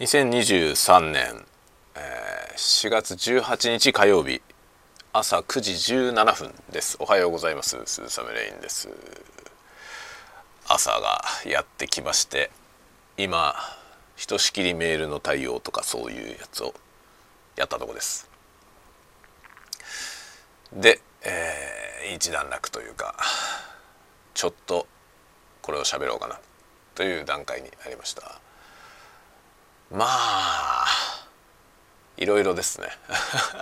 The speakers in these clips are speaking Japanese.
2023年、えー、4月18日火曜日朝9時17分です。おはようございます。鈴雨レインです。朝がやってきまして今ひとしきりメールの対応とかそういうやつをやったとこです。で、えー、一段落というかちょっとこれを喋ろうかなという段階になりました。まあいろいろですね。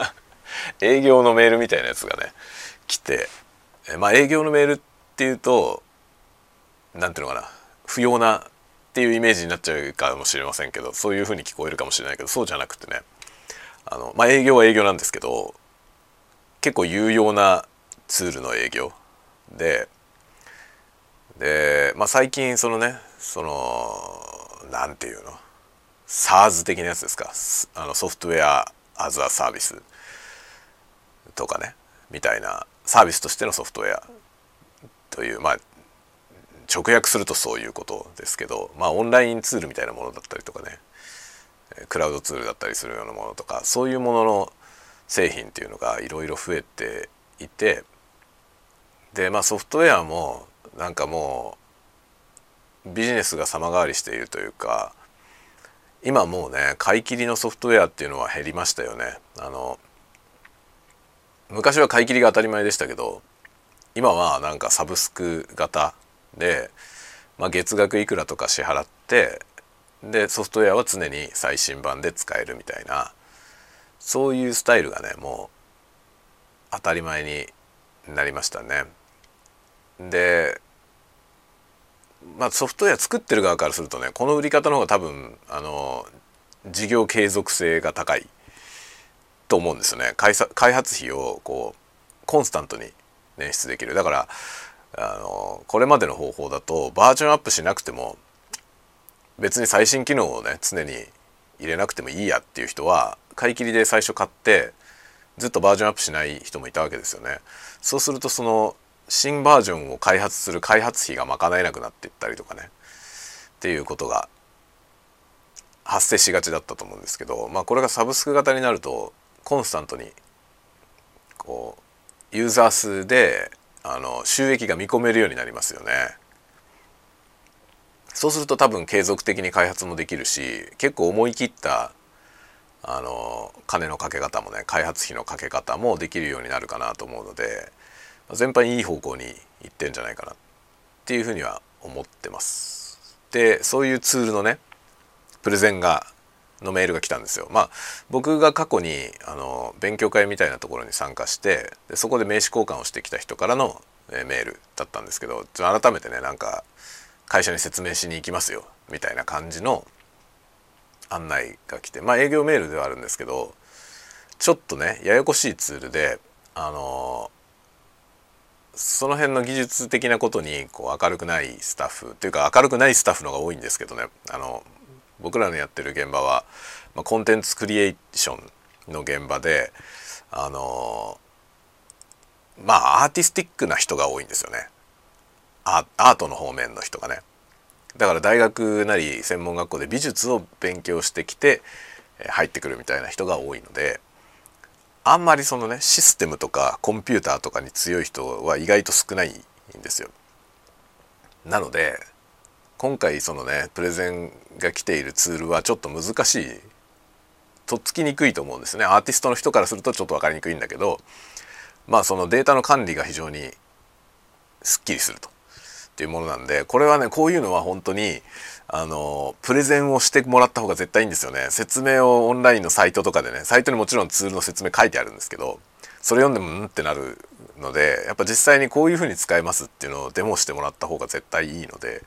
営業のメールみたいなやつがね来てまあ営業のメールっていうと何ていうのかな不要なっていうイメージになっちゃうかもしれませんけどそういうふうに聞こえるかもしれないけどそうじゃなくてねあのまあ営業は営業なんですけど結構有用なツールの営業。でで、まあ、最近そのねその何て言うの SARS 的なやつですか？あのソフトウェアアズアサービスとかね。みたいな。サービスとしてのソフトウェアというまあ直訳するとそういうことですけどまあオンラインツールみたいなものだったりとかね。クラウドツールだったりするようなものとかそういうものの製品っていうのがいろいろ増えていてでまあソフトウェアもなんかもうビジネスが様変わりしているというか今もうね買い切りのソフトウェアっていうのは減りましたよねあの昔は買い切りが当たり前でしたけど今はなんかサブスク型で、まあ、月額いくらとか支払ってでソフトウェアは常に最新版で使えるみたいなそういうスタイルがねもう当たり前になりましたね。でまあ、ソフトウェア作ってる側からするとねこの売り方の方が多分あの事業継続性が高いと思うんですよね開発費をこうコンスタントに捻出できるだからあのこれまでの方法だとバージョンアップしなくても別に最新機能をね常に入れなくてもいいやっていう人は買い切りで最初買ってずっとバージョンアップしない人もいたわけですよね。そうするとその新バージョンを開発する開発費が賄えなくなっていったりとかねっていうことが発生しがちだったと思うんですけど、まあ、これがサブスク型になるとコンスタントにこうユーザー数であの収益が見込めるようになりますよね。そうすると多分継続的に開発もできるし結構思い切ったあの金のかけ方もね開発費のかけ方もできるようになるかなと思うので全般いい方向にいってるんじゃないかなっていうふうには思ってます。でそういうツールのねプレゼンがのメールが来たんですよ。まあ僕が過去にあの勉強会みたいなところに参加してでそこで名刺交換をしてきた人からの、えメールだったんですけど改めてねなんか会社に説明しに行きますよみたいな感じの案内が来てまあ営業メールではあるんですけどちょっとねややこしいツールであのその辺の技術的なことにこう明るくないスタッフというか明るくないスタッフの方が多いんですけどね。あの僕らのやってる現場は、まあ、コンテンツクリエーションの現場であのまあアーティスティックな人が多いんですよね。アートの方面の人がね。だから大学なり専門学校で美術を勉強してきて入ってくるみたいな人が多いのであんまりそのねシステムとかコンピューターとかに強い人は意外と少ないんですよ。なので今回そのねプレゼンが来ているツールはちょっと難しいとっつきにくいと思うんですねアーティストの人からするとちょっと分かりにくいんだけどまあそのデータの管理が非常にすっきりするとっていうものなんでこれはねこういうのは本当にあのプレゼンをしてもらった方が絶対いいんですよね。説明をオンラインのサイトとかでねサイトにもちろんツールの説明書いてあるんですけどそれ読んでもん？ってなるのでやっぱ実際にこういうふうに使えますっていうのをデモしてもらった方が絶対いいので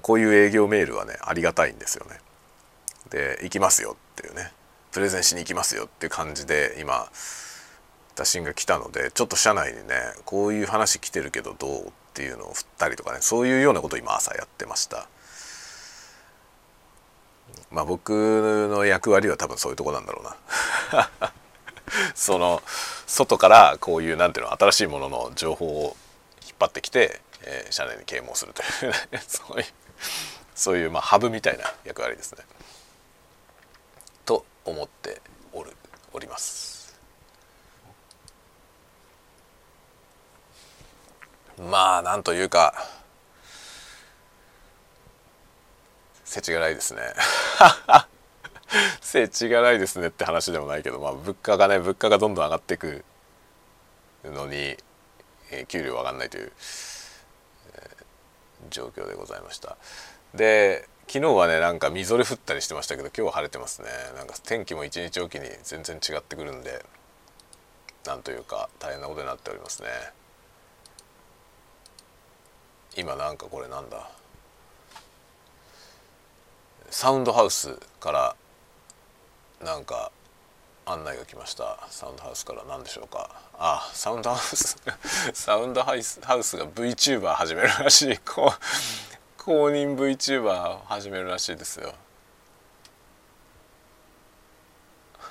こういう営業メールはねありがたいんですよね。で行きますよっていうね。プレゼンしに行きますよっていう感じで今打診が来たのでちょっと社内にねこういう話来てるけどどう？っていうのを振ったりとかねそういうようなことを今朝やってました。まあ僕の役割は多分そういうとこなんだろうな その外からこういうなんていうの新しいものの情報を引っ張ってきて、えー、社内に啓蒙するという そういうそういうまあハブみたいな役割ですね。と思っておるおりますまあなんというか世知辛いですね。世知辛いですねって話でもないけど、まあ、物価がね物価がどんどん上がっていくのに、えー、給料上がんないという、えー、状況でございました。で昨日はねなんかみぞれ降ったりしてましたけど今日は晴れてますね。なんか天気も一日おきに全然違ってくるんでなんというか大変なことになっておりますね。今なんかこれなんだ。サウンドハウスからなんか案内が来ました。サウンドハウスから何でしょうか。あサウンドハウスサウンドハウスハウスが VTuber 始めるらしい。こう公認 VTuber 始めるらしいですよ。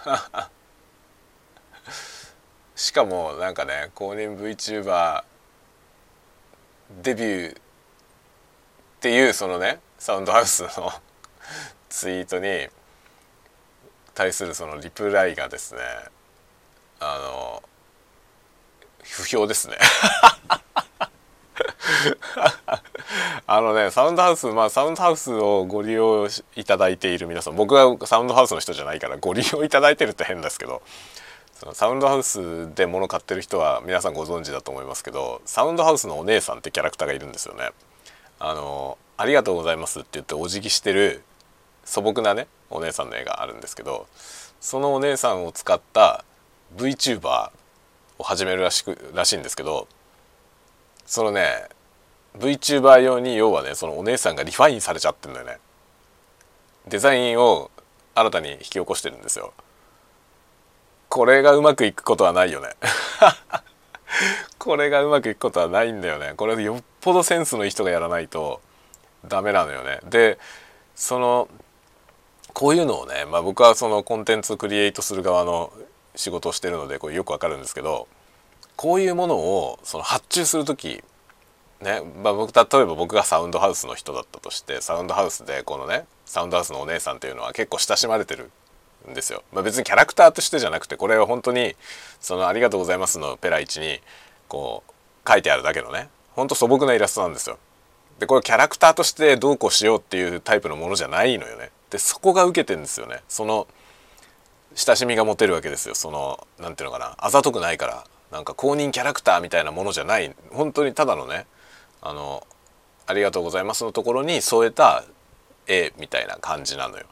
しかもなんかね公認 VTuber デビューっていうそのねサウンドハウスの ツイートに対するそのリプライがですねあの不評ですね。あのねサウンドハウスまあサウンドハウスをご利用いただいている皆さん僕はサウンドハウスの人じゃないからご利用いただいてるって変ですけどサウンドハウスで物買ってる人は皆さんご存知だと思いますけどサウンドハウスのお姉さんってキャラクターがいるんですよね。あのありがとうございますって言ってお辞儀してる素朴なねお姉さんの絵があるんですけどそのお姉さんを使った VTuber を始めるらしくらしいんですけどそのね VTuber 用に要はねそのお姉さんがリファインされちゃってるんだよねデザインを新たに引き起こしてるんですよこれがうまくいくことはないよね。これがうまくいくことはないんだよね。これよっぽどセンスのいい人がやらないとダメなのよね。でそのこういうのをね、まあ、僕はそのコンテンツクリエイトする側の仕事をしてるのでこれよくわかるんですけどこういうものをその発注する時ね、まあ、僕例えば僕がサウンドハウスの人だったとしてサウンドハウスでこのねサウンドハウスのお姉さんっていうのは結構親しまれてるんですよ。まあ、別にキャラクターとしてじゃなくてこれは本当にその「ありがとうございます」のペライチにこう書いてあるだけのねほんと素朴なイラストなんですよ。でこれキャラクターとしてどうこうしようっていうタイプのものじゃないのよね。でそこが受けてんですよね。その親しみが持てるわけですよ。そのなんていうのかなあざとくないからなんか公認キャラクターみたいなものじゃない本当にただのねあの「ありがとうございます」のところに添えた絵みたいな感じなのよ。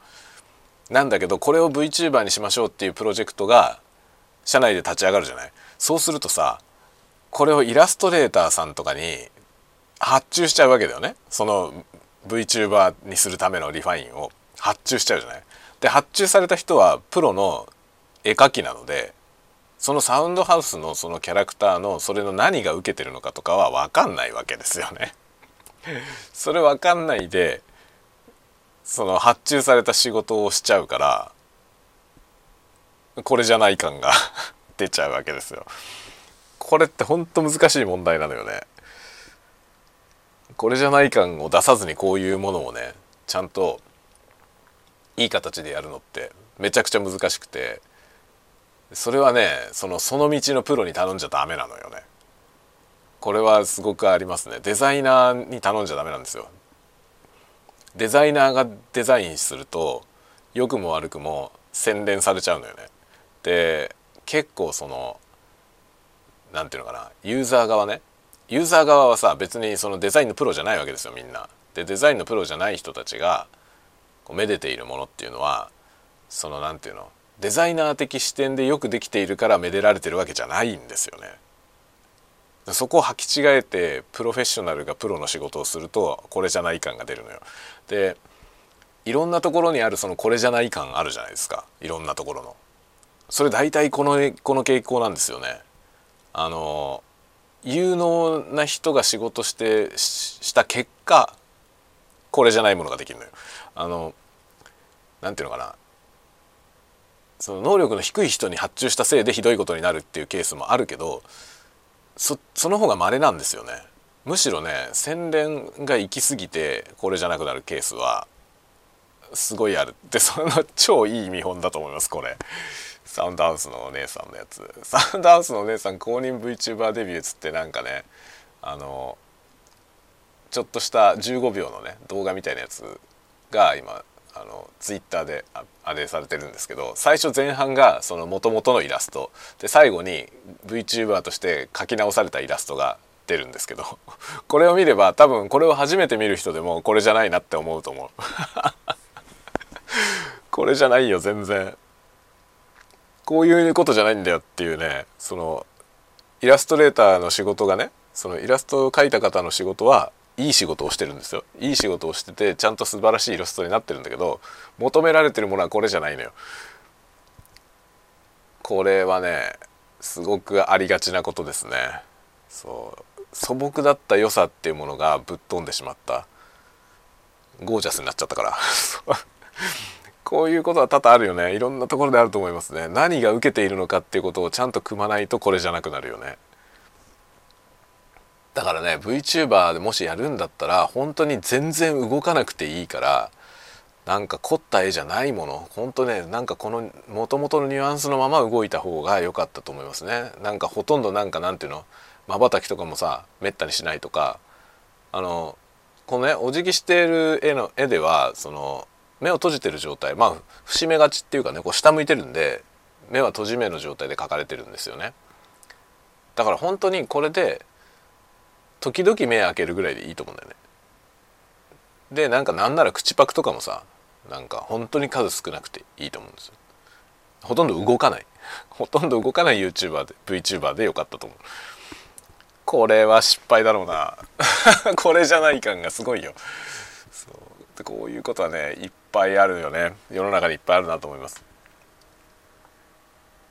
なんだけどこれを VTuber にしましょうっていうプロジェクトが社内で立ち上がるじゃない？そうするとさこれをイラストレーターさんとかに発注しちゃうわけだよね。その VTuber にするためのリファインを。発注しちゃうじゃない？で発注された人はプロの絵描きなのでそのサウンドハウスのそのキャラクターのそれの何が受けてるのかとかは分かんないわけですよね。それ分かんないでその発注された仕事をしちゃうからこれじゃない感が 出ちゃうわけですよ。これってほんと難しい問題なのよね。これじゃない感を出さずにこういうものをねちゃんといい形でやるのってめちゃくちゃ難しくてそれはねそのその道のプロに頼んじゃダメなのよねこれはすごくありますねデザイナーに頼んじゃダメなんですよデザイナーがデザインすると良くも悪くも洗練されちゃうのよねで結構その何て言うのかなユーザー側ねユーザー側はさ別にそのデザインのプロじゃないわけですよみんな。でデザインのプロじゃない人たちがこうめでているものっていうのはその何て言うのデザイナー的視点でよくできているからめでられてるわけじゃないんですよね。そこを履き違えてプロフェッショナルがプロの仕事をするとこれじゃない感が出るのよ。でいろんなところにあるそのこれじゃない感あるじゃないですかいろんなところの。それ大体このこの傾向なんですよね。あの有能な人が仕事してした結果これじゃないものができるのよ。あのなんていうのかなその能力の低い人に発注したせいでひどいことになるっていうケースもあるけどそその方が稀なんですよね。むしろね洗練が行き過ぎてこれじゃなくなるケースはすごいある。でその超いい見本だと思いますこれ。サウンドハウスのお姉さんのやつ。サウンドハウスのお姉さん公認 VTuber デビューっつってなんかねあのちょっとした15秒のね動画みたいなやつが今あのツイッターであれされてるんですけど最初前半がその元々のイラスト。で最後に VTuber として描き直されたイラストが出るんですけど これを見れば多分これを初めて見る人でもこれじゃないなって思うと思う。これじゃないよ全然。こういうことじゃないんだよっていうねそのイラストレーターの仕事がねそのイラストを描いた方の仕事はいい仕事をしてるんですよ。いい仕事をしててちゃんと素晴らしいイラストになってるんだけど求められてるものはこれじゃないのよ。これはねすごくありがちなことですね。そう。素朴だった良さっていうものがぶっ飛んでしまった。ゴージャスになっちゃったから。こういうことは多々あるよね。いろんなところであると思いますね。何が受けているのかっていうことをちゃんと組まないとこれじゃなくなるよね。だからね VTuber でもしやるんだったら本当に全然動かなくていいからなんか凝った絵じゃないもの本当ねなんかこの元々のニュアンスのまま動いた方が良かったと思いますね。なんかほとんどなんかなんていうのまばたきとかもさめったにしないとかあのこのねお辞儀している絵の絵ではその目を閉じてる状態まあ節目がちっていうかねこう下向いてるんで目は閉じ目の状態で描かれてるんですよね。だから本当にこれで時々目開けるぐらいでいいと思うんだよね。でなんかなんなら口パクとかもさなんか本当に数少なくていいと思うんですよ。ほとんど動かない。ほとんど動かない YouTuber で VTuber でよかったと思う。これは失敗だろうな。これじゃない感がすごいよ。そう。でこういうことはねいっぱいあるよね。世の中にいっぱいあるなと思います。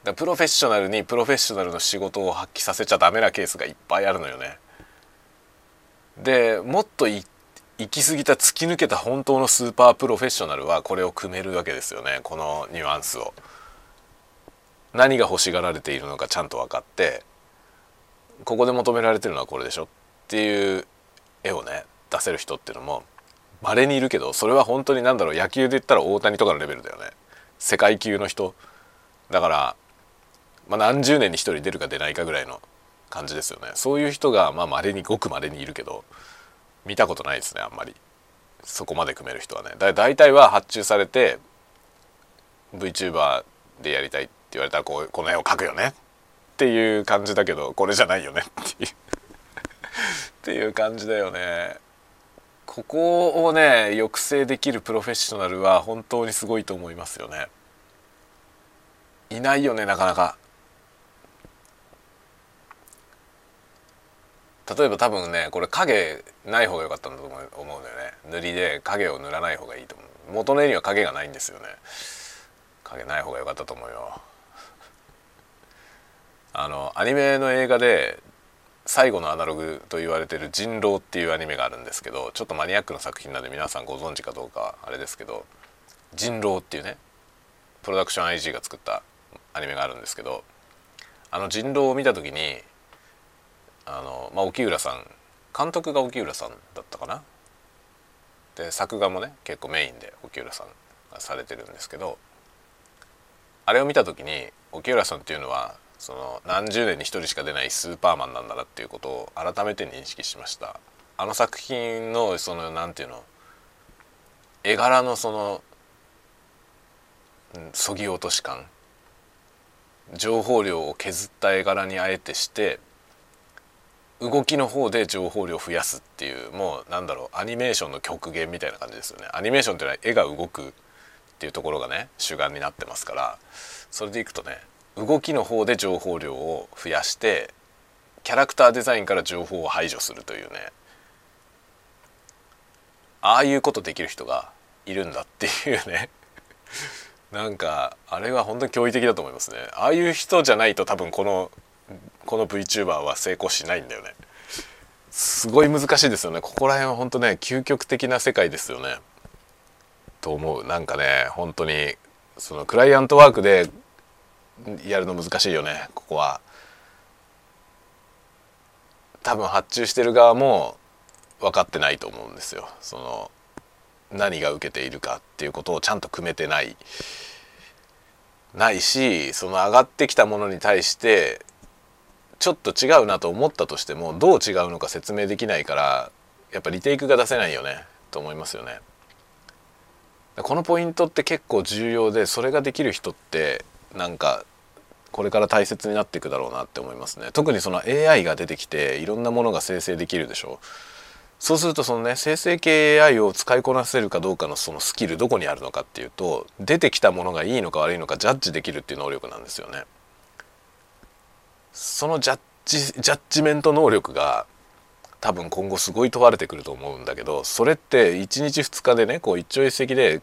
だプロフェッショナルにプロフェッショナルの仕事を発揮させちゃダメなケースがいっぱいあるのよね。でもっと行き過ぎた突き抜けた本当のスーパープロフェッショナルはこれを組めるわけですよねこのニュアンスを。何が欲しがられているのかちゃんと分かってここで求められてるのはこれでしょっていう絵をね出せる人っていうのも稀にいるけどそれは本当に何だろう野球で言ったら大谷とかのレベルだよね。世界級の人。だから、まあ、何十年に一人出るか出ないかぐらいの感じですよね。そういう人がまあ稀にごく稀にいるけど見たことないですねあんまり。そこまで組める人はね。だ大体は発注されて VTuber でやりたいって言われたらこうこの絵を描くよね。っていう感じだけどこれじゃないよね。っていう。っていう感じだよね。ここをね抑制できるプロフェッショナルは本当にすごいと思いますよね。いないよねなかなか。例えば多分ねこれ影ない方が良かったんだと思う思うんだよね。塗りで影を塗らない方がいいと思う。元の絵には影がないんですよね。影ない方が良かったと思うよ。あのアニメの映画で最後のアナログと言われてる「人狼」っていうアニメがあるんですけどちょっとマニアックな作品なんで皆さんご存知かどうかあれですけど「人狼」っていうねプロダクション IG が作ったアニメがあるんですけどあの人狼を見た時にあの、まあ、沖浦さん監督が沖浦さんだったかな？で作画もね結構メインで沖浦さんがされてるんですけどあれを見た時に沖浦さんっていうのはその何十年に一人しか出ないスーパーマンなんだなっていうことを改めて認識しました。あの作品のその何て言うの絵柄のそのそぎ落とし感情報量を削った絵柄にあえてして動きの方で情報量を増やすっていうもうなんだろうアニメーションの極限みたいな感じですよね。アニメーションっていうのは絵が動くっていうところがね主眼になってますからそれでいくとね動きの方で情報量を増やしてキャラクターデザインから情報を排除するというねああいうことできる人がいるんだっていうね。なんかあれは本当に驚異的だと思いますね。ああいう人じゃないと多分このこの VTuber は成功しないんだよね。すごい難しいですよね。ここら辺は本当ね究極的な世界ですよね。と思う。なんかね本当にそのクライアントワークでやるの難しいよね。ここは。多分発注してる側も分かってないと思うんですよ。その何が受けているかっていうことをちゃんと組めてない。ないしその上がってきたものに対してちょっと違うなと思ったとしてもどう違うのか説明できないからやっぱリテイクが出せないよねと思いますよね。このポイントって結構重要でそれができる人ってなんかこれから大切になっていくだろうなって思いますね。特にその AI が出てきていろんなものが生成できるでしょ。そうするとそのね生成系 AI を使いこなせるかどうかのそのスキルどこにあるのかっていうと出てきたものがいいのか悪いのかジャッジできるっていう能力なんですよね。そのジャッジジャッジメント能力が多分今後すごい問われてくると思うんだけどそれって1日2日でねこう一朝一夕で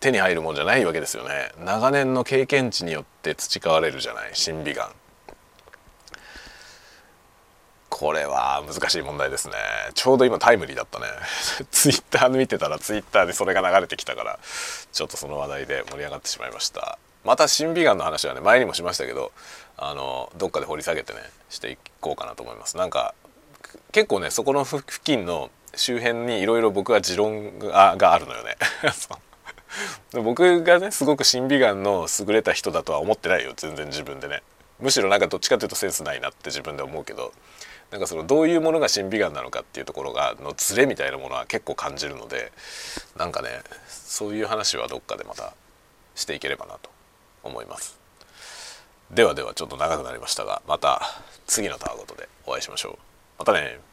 手に入るもんじゃないわけですよね。長年の経験値によって培われるじゃない審美眼。これは難しい問題ですね。ちょうど今タイムリーだったね。ツイッター見てたらツイッターでそれが流れてきたからちょっとその話題で盛り上がってしまいました。また審美眼の話はね前にもしましたけどあのどっかで掘り下げてねしていこうかなと思います。なんか結構ねそこの付近の周辺にいろいろ僕は持論ががあるのよね。僕がねすごく審美眼の優れた人だとは思ってないよ全然自分でね。むしろなんかどっちかというとセンスないなって自分で思うけどなんかそのどういうものが審美眼なのかっていうところがのズレみたいなものは結構感じるのでなんかねそういう話はどっかでまたしていければなと思います。ではではちょっと長くなりましたがまた次のタワごとでお会いしましょう。またね。